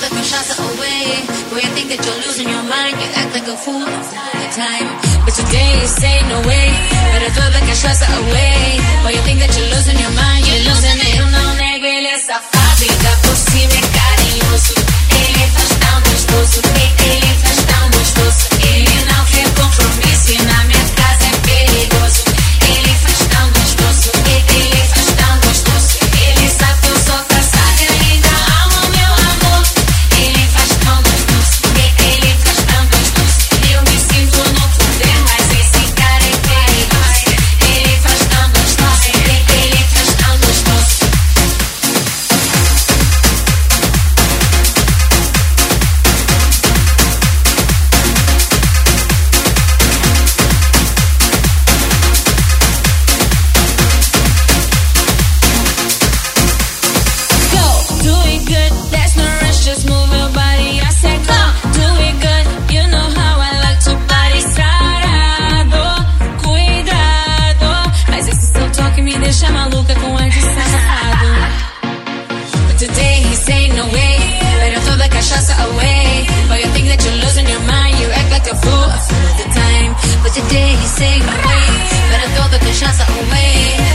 the good shots away. When you think that you're losing your mind, you act like a fool all the time. But today you say no way, but I feel like I shot away. answer away. But you think that you're losing your mind, you act like a fool some of the time. But today you say, wait, better throw the chance away.